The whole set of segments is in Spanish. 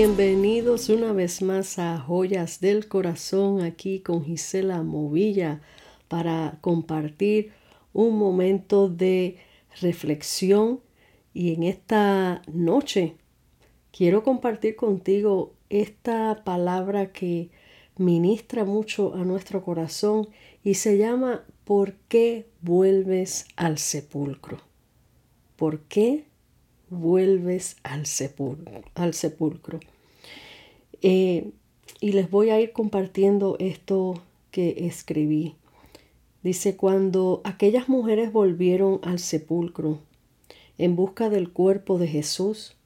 Bienvenidos una vez más a Joyas del Corazón aquí con Gisela Movilla para compartir un momento de reflexión y en esta noche quiero compartir contigo esta palabra que ministra mucho a nuestro corazón y se llama ¿Por qué vuelves al sepulcro? ¿Por qué vuelves al sepulcro? Al sepulcro. Eh, y les voy a ir compartiendo esto que escribí. Dice, cuando aquellas mujeres volvieron al sepulcro en busca del cuerpo de Jesús,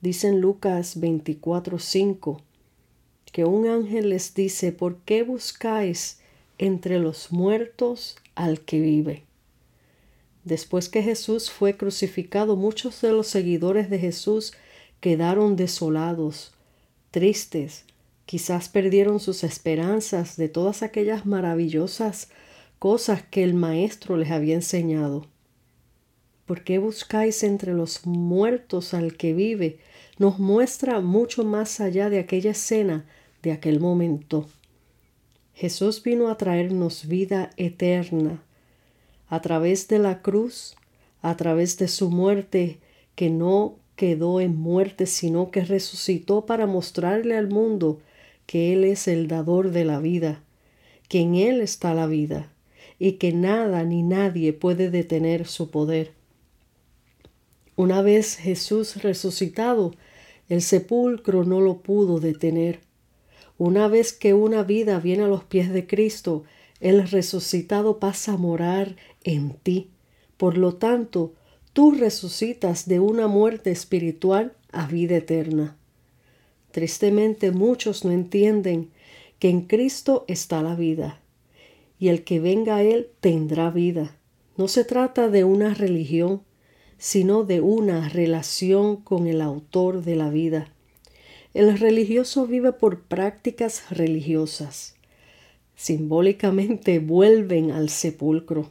dice en Lucas 24:5, que un ángel les dice, ¿por qué buscáis entre los muertos al que vive? Después que Jesús fue crucificado, muchos de los seguidores de Jesús quedaron desolados, tristes, quizás perdieron sus esperanzas de todas aquellas maravillosas cosas que el Maestro les había enseñado. ¿Por qué buscáis entre los muertos al que vive? Nos muestra mucho más allá de aquella escena, de aquel momento. Jesús vino a traernos vida eterna, a través de la cruz, a través de su muerte, que no quedó en muerte, sino que resucitó para mostrarle al mundo que Él es el dador de la vida, que en Él está la vida, y que nada ni nadie puede detener su poder. Una vez Jesús resucitado, el sepulcro no lo pudo detener. Una vez que una vida viene a los pies de Cristo, el resucitado pasa a morar en ti. Por lo tanto, tú resucitas de una muerte espiritual a vida eterna. Tristemente muchos no entienden que en Cristo está la vida, y el que venga a Él tendrá vida. No se trata de una religión, sino de una relación con el autor de la vida. El religioso vive por prácticas religiosas simbólicamente vuelven al sepulcro,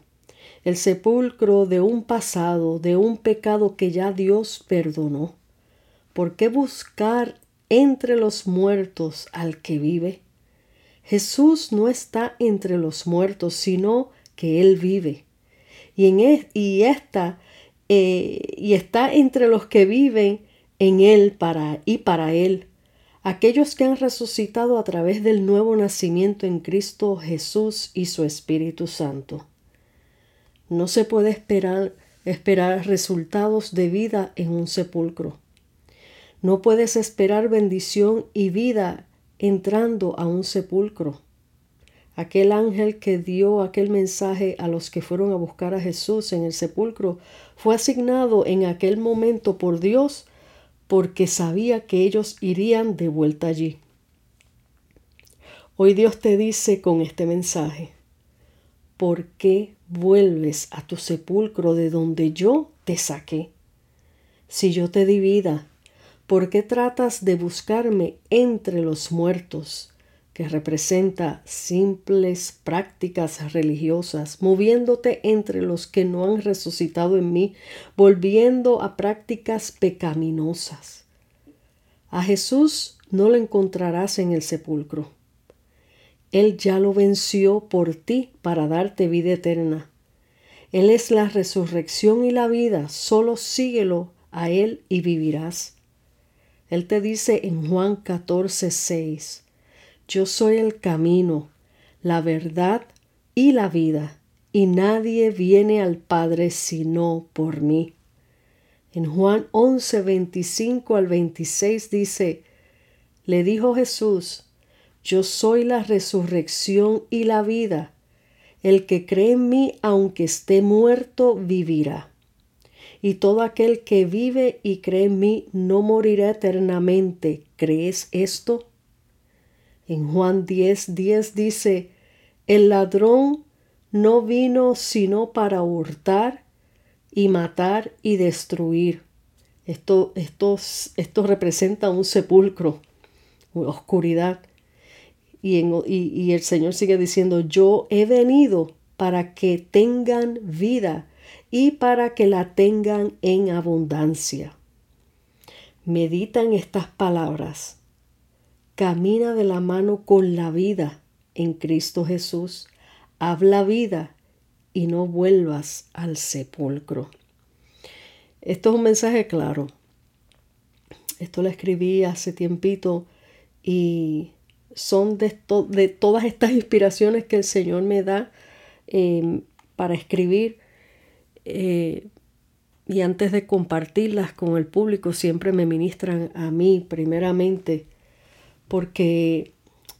el sepulcro de un pasado, de un pecado que ya Dios perdonó. ¿Por qué buscar entre los muertos al que vive? Jesús no está entre los muertos, sino que Él vive. Y, e, eh, y está entre los que viven en Él para, y para Él aquellos que han resucitado a través del nuevo nacimiento en Cristo Jesús y su Espíritu Santo. No se puede esperar, esperar resultados de vida en un sepulcro. No puedes esperar bendición y vida entrando a un sepulcro. Aquel ángel que dio aquel mensaje a los que fueron a buscar a Jesús en el sepulcro fue asignado en aquel momento por Dios porque sabía que ellos irían de vuelta allí. Hoy Dios te dice con este mensaje, ¿por qué vuelves a tu sepulcro de donde yo te saqué? Si yo te di vida, ¿por qué tratas de buscarme entre los muertos? Que representa simples prácticas religiosas, moviéndote entre los que no han resucitado en mí, volviendo a prácticas pecaminosas. A Jesús no lo encontrarás en el sepulcro. Él ya lo venció por ti para darte vida eterna. Él es la resurrección y la vida, solo síguelo a Él y vivirás. Él te dice en Juan 14, 6, yo soy el camino, la verdad y la vida, y nadie viene al Padre sino por mí. En Juan 11, 25 al 26 dice, le dijo Jesús, yo soy la resurrección y la vida. El que cree en mí, aunque esté muerto, vivirá. Y todo aquel que vive y cree en mí no morirá eternamente. ¿Crees esto? En Juan 10, 10 dice, el ladrón no vino sino para hurtar y matar y destruir. Esto, esto, esto representa un sepulcro, oscuridad. Y, y el Señor sigue diciendo, yo he venido para que tengan vida y para que la tengan en abundancia. Medita en estas palabras camina de la mano con la vida en Cristo Jesús. Habla vida y no vuelvas al sepulcro. Esto es un mensaje claro. Esto lo escribí hace tiempito y son de, de todas estas inspiraciones que el Señor me da em, para escribir. Eh, y antes de compartirlas con el público, siempre me ministran a mí primeramente, porque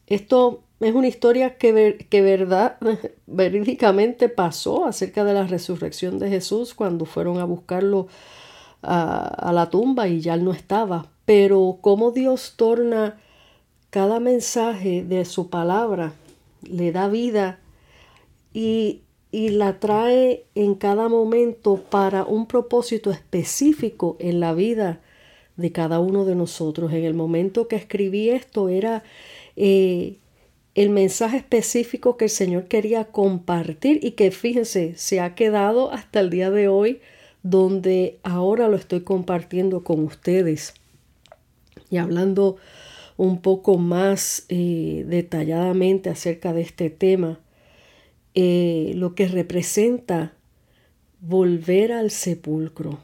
esto es una historia que, que verdad, verídicamente pasó acerca de la resurrección de Jesús cuando fueron a buscarlo a, a la tumba y ya él no estaba. Pero cómo Dios torna cada mensaje de su palabra, le da vida y y la trae en cada momento para un propósito específico en la vida de cada uno de nosotros. En el momento que escribí esto era eh, el mensaje específico que el Señor quería compartir y que fíjense, se ha quedado hasta el día de hoy donde ahora lo estoy compartiendo con ustedes y hablando un poco más eh, detalladamente acerca de este tema. Eh, lo que representa volver al sepulcro.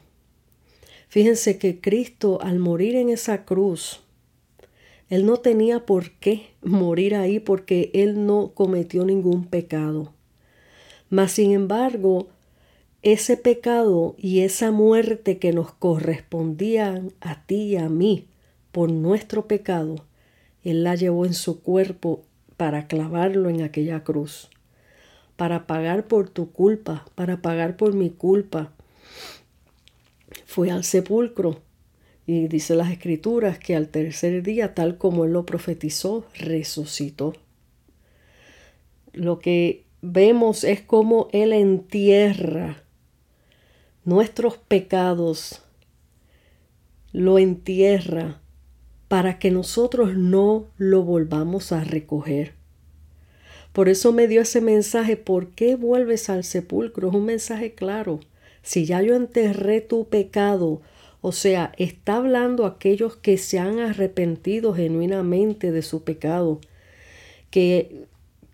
Fíjense que Cristo al morir en esa cruz, Él no tenía por qué morir ahí porque Él no cometió ningún pecado. Mas sin embargo, ese pecado y esa muerte que nos correspondían a ti y a mí por nuestro pecado, Él la llevó en su cuerpo para clavarlo en aquella cruz para pagar por tu culpa, para pagar por mi culpa. Fue al sepulcro y dice las escrituras que al tercer día, tal como él lo profetizó, resucitó. Lo que vemos es como él entierra nuestros pecados, lo entierra para que nosotros no lo volvamos a recoger. Por eso me dio ese mensaje, ¿por qué vuelves al sepulcro? Es un mensaje claro. Si ya yo enterré tu pecado, o sea, está hablando aquellos que se han arrepentido genuinamente de su pecado, que,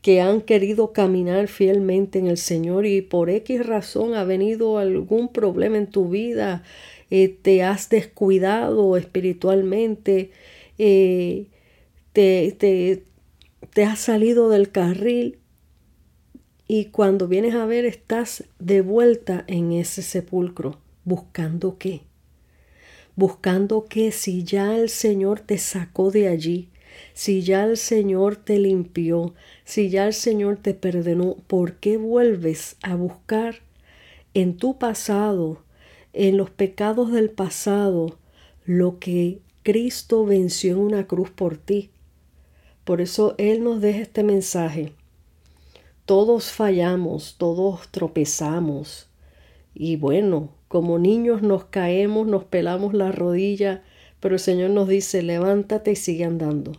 que han querido caminar fielmente en el Señor y por X razón ha venido algún problema en tu vida, eh, te has descuidado espiritualmente, eh, te, te, te has salido del carril y cuando vienes a ver estás de vuelta en ese sepulcro. ¿Buscando qué? Buscando que si ya el Señor te sacó de allí, si ya el Señor te limpió, si ya el Señor te perdonó, ¿por qué vuelves a buscar en tu pasado, en los pecados del pasado, lo que Cristo venció en una cruz por ti? Por eso Él nos deja este mensaje. Todos fallamos, todos tropezamos. Y bueno, como niños nos caemos, nos pelamos la rodilla, pero el Señor nos dice, levántate y sigue andando.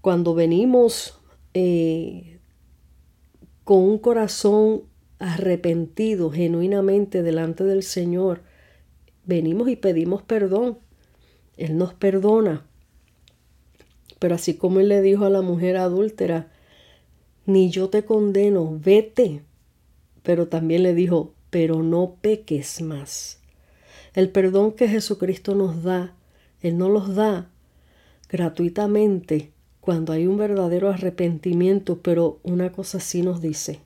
Cuando venimos eh, con un corazón arrepentido genuinamente delante del Señor, venimos y pedimos perdón. Él nos perdona. Pero así como él le dijo a la mujer adúltera, ni yo te condeno, vete. Pero también le dijo, pero no peques más. El perdón que Jesucristo nos da, Él no los da gratuitamente cuando hay un verdadero arrepentimiento, pero una cosa sí nos dice.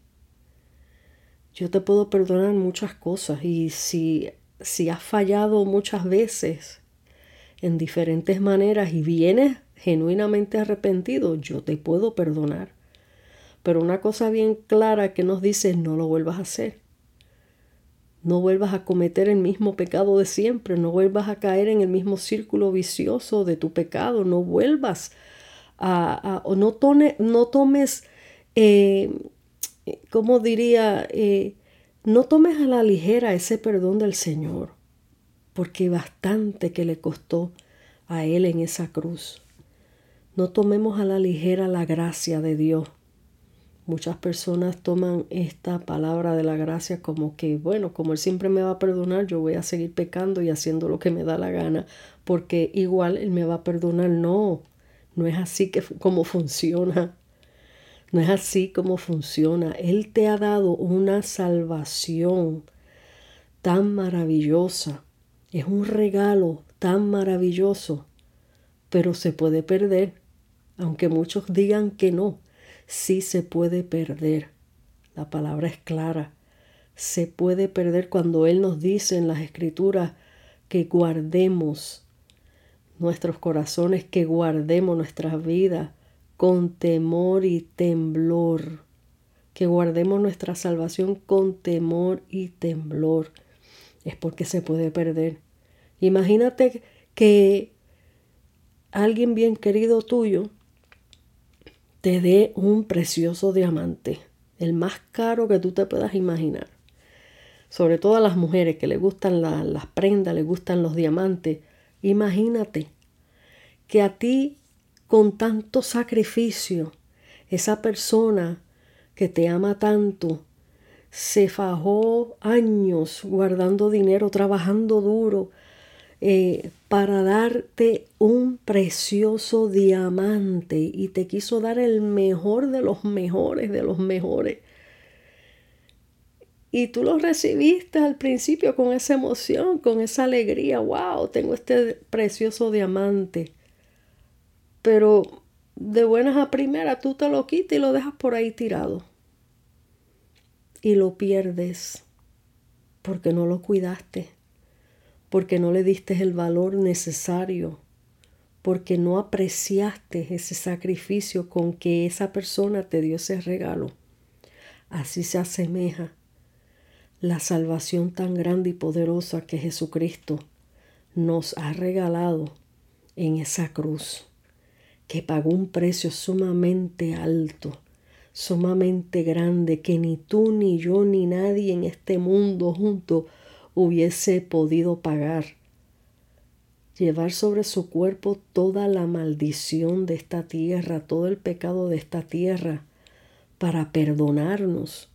Yo te puedo perdonar muchas cosas y si, si has fallado muchas veces en diferentes maneras y vienes genuinamente arrepentido, yo te puedo perdonar. Pero una cosa bien clara que nos dice, no lo vuelvas a hacer. No vuelvas a cometer el mismo pecado de siempre, no vuelvas a caer en el mismo círculo vicioso de tu pecado, no vuelvas a, o no, no tomes, eh, ¿cómo diría? Eh, no tomes a la ligera ese perdón del Señor, porque bastante que le costó a Él en esa cruz. No tomemos a la ligera la gracia de Dios. Muchas personas toman esta palabra de la gracia como que, bueno, como Él siempre me va a perdonar, yo voy a seguir pecando y haciendo lo que me da la gana, porque igual Él me va a perdonar. No, No es así que, como funciona. No es así como funciona. Él te ha dado una salvación tan maravillosa. Es un regalo tan maravilloso, pero se puede perder. Aunque muchos digan que no, sí se puede perder. La palabra es clara. Se puede perder cuando Él nos dice en las escrituras que guardemos nuestros corazones, que guardemos nuestras vidas con temor y temblor, que guardemos nuestra salvación con temor y temblor. Es porque se puede perder. Imagínate que alguien bien querido tuyo te dé un precioso diamante, el más caro que tú te puedas imaginar. Sobre todo a las mujeres que le gustan las prendas, le gustan los diamantes. Imagínate que a ti con tanto sacrificio, esa persona que te ama tanto, se fajó años guardando dinero, trabajando duro, eh, para darte un precioso diamante y te quiso dar el mejor de los mejores, de los mejores. Y tú lo recibiste al principio con esa emoción, con esa alegría. ¡Wow! Tengo este precioso diamante. Pero de buenas a primeras tú te lo quitas y lo dejas por ahí tirado. Y lo pierdes porque no lo cuidaste porque no le diste el valor necesario, porque no apreciaste ese sacrificio con que esa persona te dio ese regalo. Así se asemeja la salvación tan grande y poderosa que Jesucristo nos ha regalado en esa cruz, que pagó un precio sumamente alto, sumamente grande, que ni tú, ni yo, ni nadie en este mundo junto hubiese podido pagar. Llevar sobre su cuerpo toda la maldición de esta tierra, todo el pecado de esta tierra, para perdonarnos.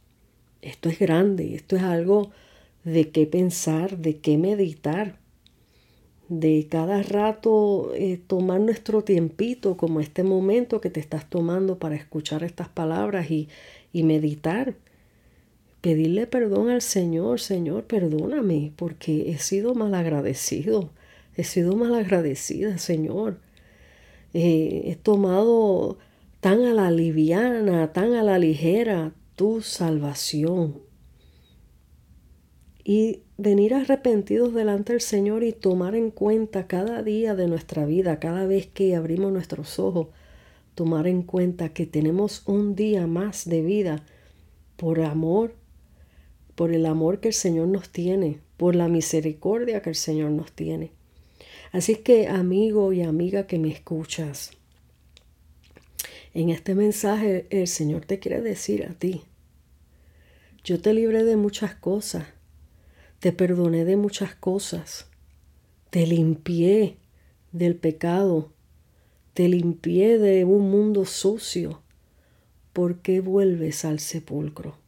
Esto es grande, esto es algo de qué pensar, de qué meditar, de cada rato eh, tomar nuestro tiempito, como este momento que te estás tomando para escuchar estas palabras y, y meditar pedirle perdón al Señor, Señor, perdóname, porque he sido malagradecido, he sido malagradecida, Señor. Eh, he tomado tan a la liviana, tan a la ligera tu salvación. Y venir arrepentidos delante del Señor y tomar en cuenta cada día de nuestra vida, cada vez que abrimos nuestros ojos, tomar en cuenta que tenemos un día más de vida por amor por el amor que el Señor nos tiene, por la misericordia que el Señor nos tiene. Así que amigo y amiga que me escuchas, en este mensaje el Señor te quiere decir a ti, yo te libré de muchas cosas, te perdoné de muchas cosas, te limpié del pecado, te limpié de un mundo sucio. ¿Por qué vuelves al sepulcro?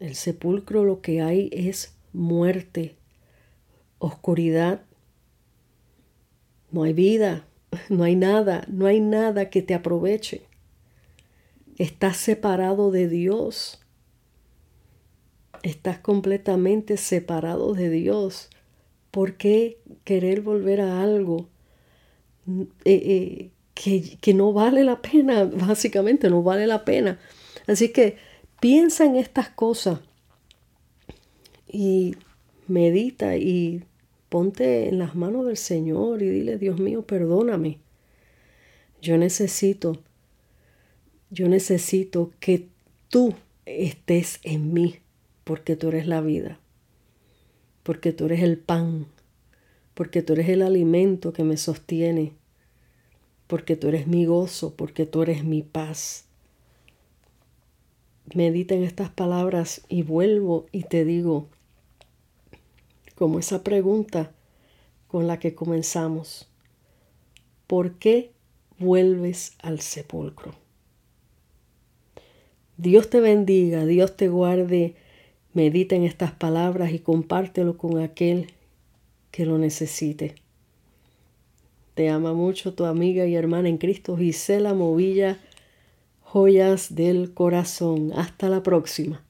El sepulcro lo que hay es muerte, oscuridad. No hay vida, no hay nada, no hay nada que te aproveche. Estás separado de Dios. Estás completamente separado de Dios. ¿Por qué querer volver a algo eh, eh, que, que no vale la pena? Básicamente no vale la pena. Así que Piensa en estas cosas y medita y ponte en las manos del Señor y dile, Dios mío, perdóname. Yo necesito, yo necesito que tú estés en mí, porque tú eres la vida, porque tú eres el pan, porque tú eres el alimento que me sostiene, porque tú eres mi gozo, porque tú eres mi paz medita en estas palabras y vuelvo y te digo, como esa pregunta con la que comenzamos, ¿por qué vuelves al sepulcro? Dios te bendiga, Dios te guarde, medita en estas palabras y compártelo con aquel que lo necesite. Te ama mucho tu amiga y hermana en Cristo, Gisela Movilla, joyas del corazón. Hasta la próxima.